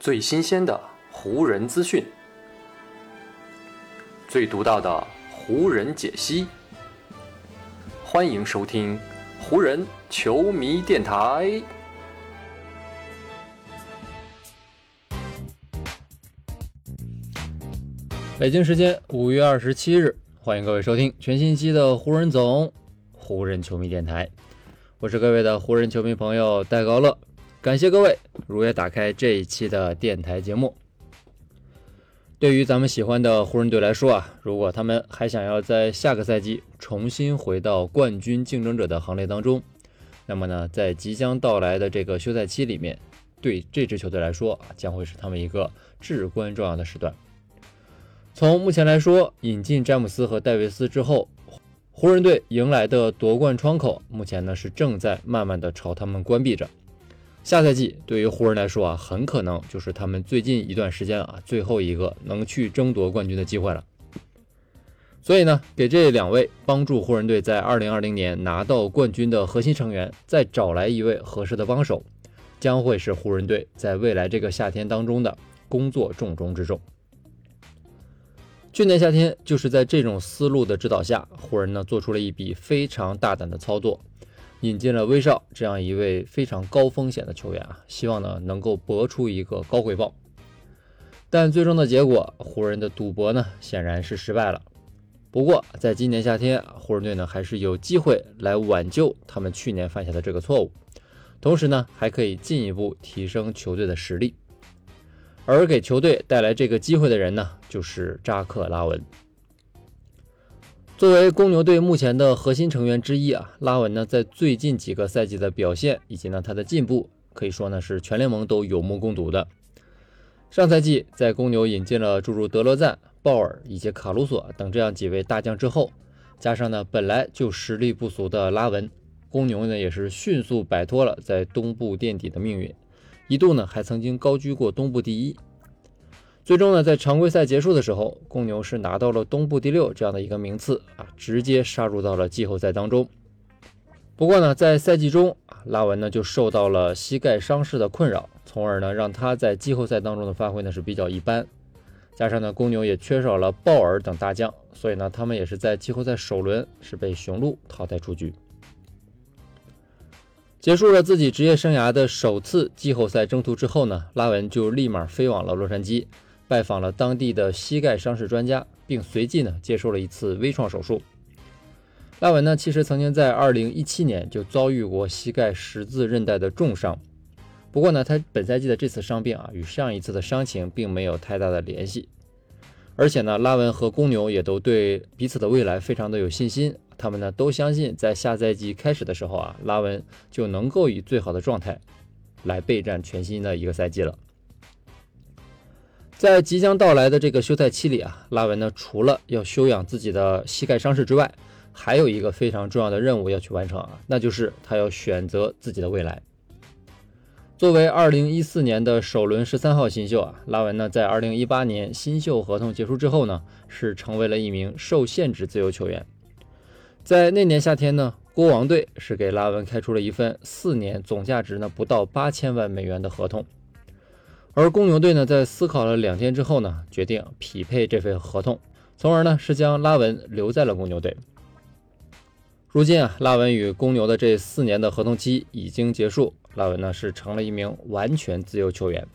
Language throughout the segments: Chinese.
最新鲜的湖人资讯，最独到的湖人解析。欢迎收听湖人球迷电台。北京时间五月二十七日，欢迎各位收听全新期的湖人总湖人球迷电台。我是各位的湖人球迷朋友戴高乐。感谢各位如约打开这一期的电台节目。对于咱们喜欢的湖人队来说啊，如果他们还想要在下个赛季重新回到冠军竞争者的行列当中，那么呢，在即将到来的这个休赛期里面，对这支球队来说啊，将会是他们一个至关重要的时段。从目前来说，引进詹姆斯和戴维斯之后，湖人队迎来的夺冠窗口，目前呢是正在慢慢的朝他们关闭着。下赛季对于湖人来说啊，很可能就是他们最近一段时间啊最后一个能去争夺冠军的机会了。所以呢，给这两位帮助湖人队在2020年拿到冠军的核心成员再找来一位合适的帮手，将会是湖人队在未来这个夏天当中的工作重中之重。去年夏天就是在这种思路的指导下，湖人呢做出了一笔非常大胆的操作。引进了威少这样一位非常高风险的球员啊，希望呢能够博出一个高回报。但最终的结果，湖人的赌博呢显然是失败了。不过，在今年夏天，湖人队呢还是有机会来挽救他们去年犯下的这个错误，同时呢还可以进一步提升球队的实力。而给球队带来这个机会的人呢，就是扎克拉文。作为公牛队目前的核心成员之一啊，拉文呢在最近几个赛季的表现以及呢他的进步，可以说呢是全联盟都有目共睹的。上赛季在公牛引进了诸如德罗赞、鲍尔以及卡鲁索等这样几位大将之后，加上呢本来就实力不俗的拉文，公牛呢也是迅速摆脱了在东部垫底的命运，一度呢还曾经高居过东部第一。最终呢，在常规赛结束的时候，公牛是拿到了东部第六这样的一个名次啊，直接杀入到了季后赛当中。不过呢，在赛季中啊，拉文呢就受到了膝盖伤势的困扰，从而呢让他在季后赛当中的发挥呢是比较一般。加上呢，公牛也缺少了鲍尔等大将，所以呢，他们也是在季后赛首轮是被雄鹿淘汰出局。结束了自己职业生涯的首次季后赛征途之后呢，拉文就立马飞往了洛杉矶。拜访了当地的膝盖伤势专家，并随即呢接受了一次微创手术。拉文呢其实曾经在2017年就遭遇过膝盖十字韧带的重伤，不过呢他本赛季的这次伤病啊与上一次的伤情并没有太大的联系，而且呢拉文和公牛也都对彼此的未来非常的有信心，他们呢都相信在下赛季开始的时候啊拉文就能够以最好的状态来备战全新的一个赛季了。在即将到来的这个休赛期里啊，拉文呢除了要休养自己的膝盖伤势之外，还有一个非常重要的任务要去完成啊，那就是他要选择自己的未来。作为2014年的首轮十三号新秀啊，拉文呢在2018年新秀合同结束之后呢，是成为了一名受限制自由球员。在那年夏天呢，国王队是给拉文开出了一份四年总价值呢不到八千万美元的合同。而公牛队呢，在思考了两天之后呢，决定匹配这份合同，从而呢是将拉文留在了公牛队。如今啊，拉文与公牛的这四年的合同期已经结束，拉文呢是成了一名完全自由球员。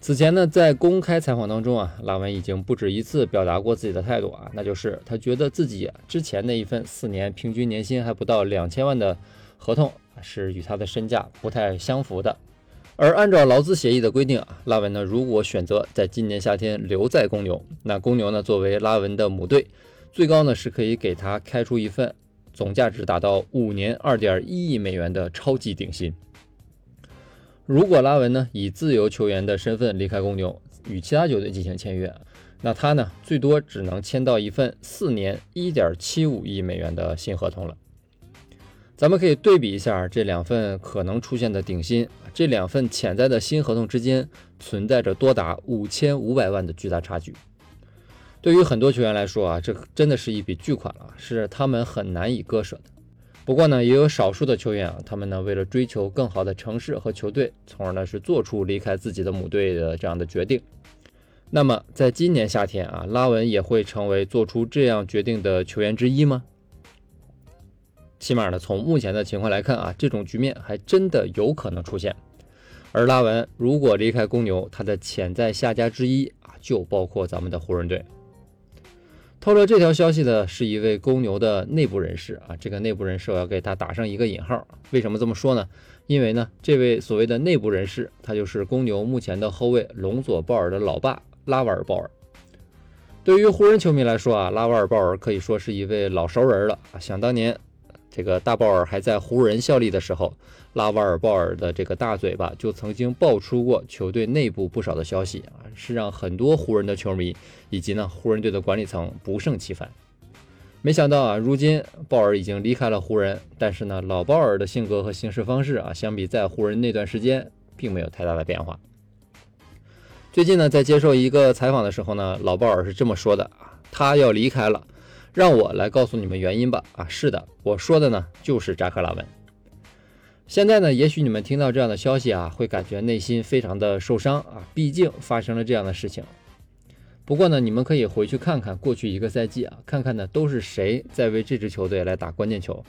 此前呢，在公开采访当中啊，拉文已经不止一次表达过自己的态度啊，那就是他觉得自己之前那一份四年平均年薪还不到两千万的合同是与他的身价不太相符的。而按照劳资协议的规定啊，拉文呢如果选择在今年夏天留在公牛，那公牛呢作为拉文的母队，最高呢是可以给他开出一份总价值达到五年二点一亿美元的超级顶薪。如果拉文呢以自由球员的身份离开公牛，与其他球队进行签约，那他呢最多只能签到一份四年一点七五亿美元的新合同了。咱们可以对比一下这两份可能出现的顶薪。这两份潜在的新合同之间存在着多达五千五百万的巨大差距。对于很多球员来说啊，这真的是一笔巨款了，是他们很难以割舍的。不过呢，也有少数的球员啊，他们呢为了追求更好的城市和球队，从而呢是做出离开自己的母队的这样的决定。那么，在今年夏天啊，拉文也会成为做出这样决定的球员之一吗？起码呢，从目前的情况来看啊，这种局面还真的有可能出现。而拉文如果离开公牛，他的潜在下家之一啊，就包括咱们的湖人队。透露这条消息的是一位公牛的内部人士啊，这个内部人士我要给他打上一个引号。为什么这么说呢？因为呢，这位所谓的内部人士，他就是公牛目前的后卫隆佐鲍尔的老爸拉瓦尔鲍尔。对于湖人球迷来说啊，拉瓦尔鲍尔可以说是一位老熟人了啊。想当年，这个大鲍尔还在湖人效力的时候。拉瓦尔鲍尔的这个大嘴巴就曾经爆出过球队内部不少的消息啊，是让很多湖人的球迷以及呢湖人队的管理层不胜其烦。没想到啊，如今鲍尔已经离开了湖人，但是呢，老鲍尔的性格和行事方式啊，相比在湖人那段时间并没有太大的变化。最近呢，在接受一个采访的时候呢，老鲍尔是这么说的啊，他要离开了，让我来告诉你们原因吧。啊，是的，我说的呢就是扎克拉文。现在呢，也许你们听到这样的消息啊，会感觉内心非常的受伤啊，毕竟发生了这样的事情。不过呢，你们可以回去看看过去一个赛季啊，看看呢都是谁在为这支球队来打关键球。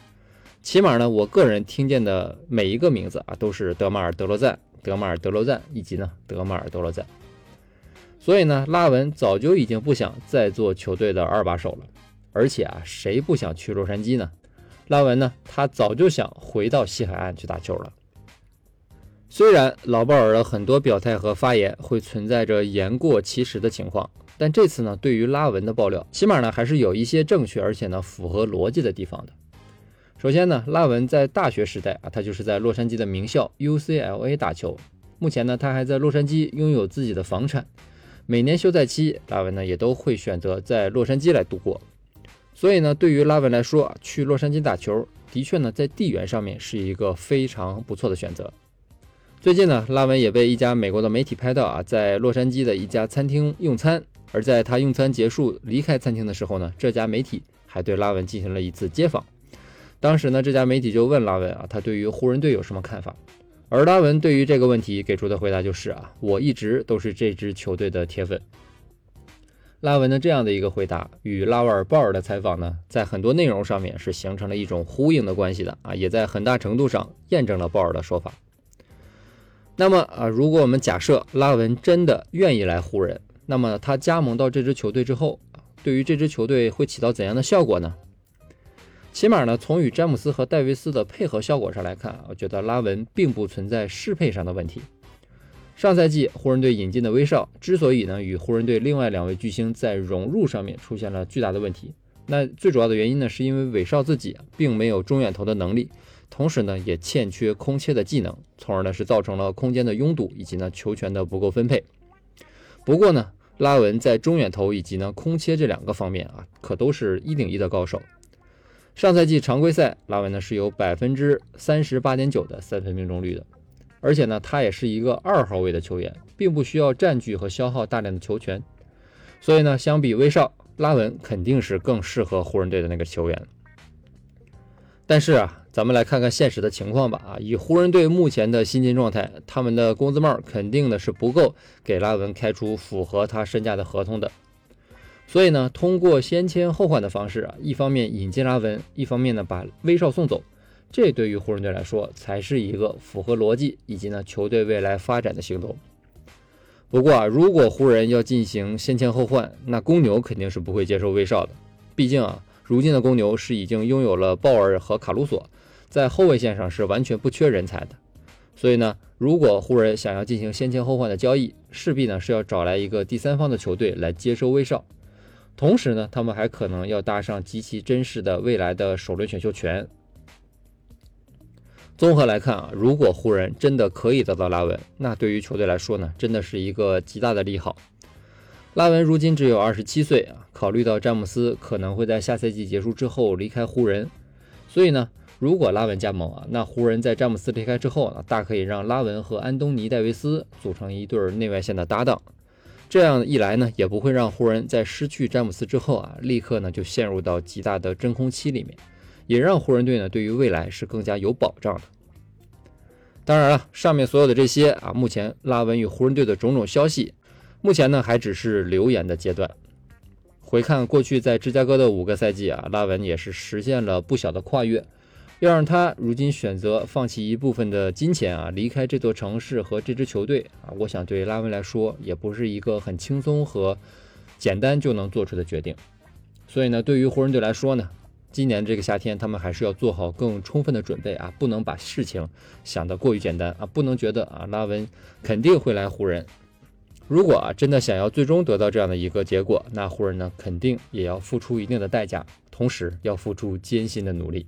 起码呢，我个人听见的每一个名字啊，都是德马尔德罗赞、德马尔德罗赞以及呢德马尔德罗赞。所以呢，拉文早就已经不想再做球队的二把手了。而且啊，谁不想去洛杉矶呢？拉文呢，他早就想回到西海岸去打球了。虽然老鲍尔的很多表态和发言会存在着言过其实的情况，但这次呢，对于拉文的爆料，起码呢还是有一些正确而且呢符合逻辑的地方的。首先呢，拉文在大学时代啊，他就是在洛杉矶的名校 UCLA 打球。目前呢，他还在洛杉矶拥有自己的房产。每年休赛期，拉文呢也都会选择在洛杉矶来度过。所以呢，对于拉文来说，去洛杉矶打球的确呢，在地缘上面是一个非常不错的选择。最近呢，拉文也被一家美国的媒体拍到啊，在洛杉矶的一家餐厅用餐。而在他用餐结束离开餐厅的时候呢，这家媒体还对拉文进行了一次接访。当时呢，这家媒体就问拉文啊，他对于湖人队有什么看法？而拉文对于这个问题给出的回答就是啊，我一直都是这支球队的铁粉。拉文的这样的一个回答与拉瓦尔鲍尔的采访呢，在很多内容上面是形成了一种呼应的关系的啊，也在很大程度上验证了鲍尔的说法。那么啊，如果我们假设拉文真的愿意来湖人，那么他加盟到这支球队之后，对于这支球队会起到怎样的效果呢？起码呢，从与詹姆斯和戴维斯的配合效果上来看，我觉得拉文并不存在适配上的问题。上赛季湖人队引进的威少之所以呢与湖人队另外两位巨星在融入上面出现了巨大的问题，那最主要的原因呢是因为威少自己并没有中远投的能力，同时呢也欠缺空切的技能，从而呢是造成了空间的拥堵以及呢球权的不够分配。不过呢拉文在中远投以及呢空切这两个方面啊可都是一顶一的高手。上赛季常规赛拉文呢是有百分之三十八点九的三分命中率的。而且呢，他也是一个二号位的球员，并不需要占据和消耗大量的球权，所以呢，相比威少，拉文肯定是更适合湖人队的那个球员。但是啊，咱们来看看现实的情况吧。啊，以湖人队目前的薪金状态，他们的工资帽肯定的是不够给拉文开出符合他身价的合同的。所以呢，通过先签后换的方式啊，一方面引进拉文，一方面呢把威少送走。这对于湖人队来说才是一个符合逻辑以及呢球队未来发展的行动。不过啊，如果湖人要进行先签后换，那公牛肯定是不会接受威少的。毕竟啊，如今的公牛是已经拥有了鲍尔和卡鲁索，在后卫线上是完全不缺人才的。所以呢，如果湖人想要进行先签后换的交易，势必呢是要找来一个第三方的球队来接收威少，同时呢，他们还可能要搭上极其真实的未来的首轮选秀权。综合来看啊，如果湖人真的可以得到拉文，那对于球队来说呢，真的是一个极大的利好。拉文如今只有二十七岁啊，考虑到詹姆斯可能会在下赛季结束之后离开湖人，所以呢，如果拉文加盟啊，那湖人在詹姆斯离开之后呢，大可以让拉文和安东尼戴维斯组成一对内外线的搭档。这样一来呢，也不会让湖人在失去詹姆斯之后啊，立刻呢就陷入到极大的真空期里面。也让湖人队呢对于未来是更加有保障的。当然了，上面所有的这些啊，目前拉文与湖人队的种种消息，目前呢还只是流言的阶段。回看过去在芝加哥的五个赛季啊，拉文也是实现了不小的跨越。要让他如今选择放弃一部分的金钱啊，离开这座城市和这支球队啊，我想对拉文来说也不是一个很轻松和简单就能做出的决定。所以呢，对于湖人队来说呢，今年这个夏天他们还是要做好更充分的准备啊，不能把事情想得过于简单啊，不能觉得啊拉文肯定会来湖人。如果啊真的想要最终得到这样的一个结果，那湖人呢肯定也要付出一定的代价，同时要付出艰辛的努力。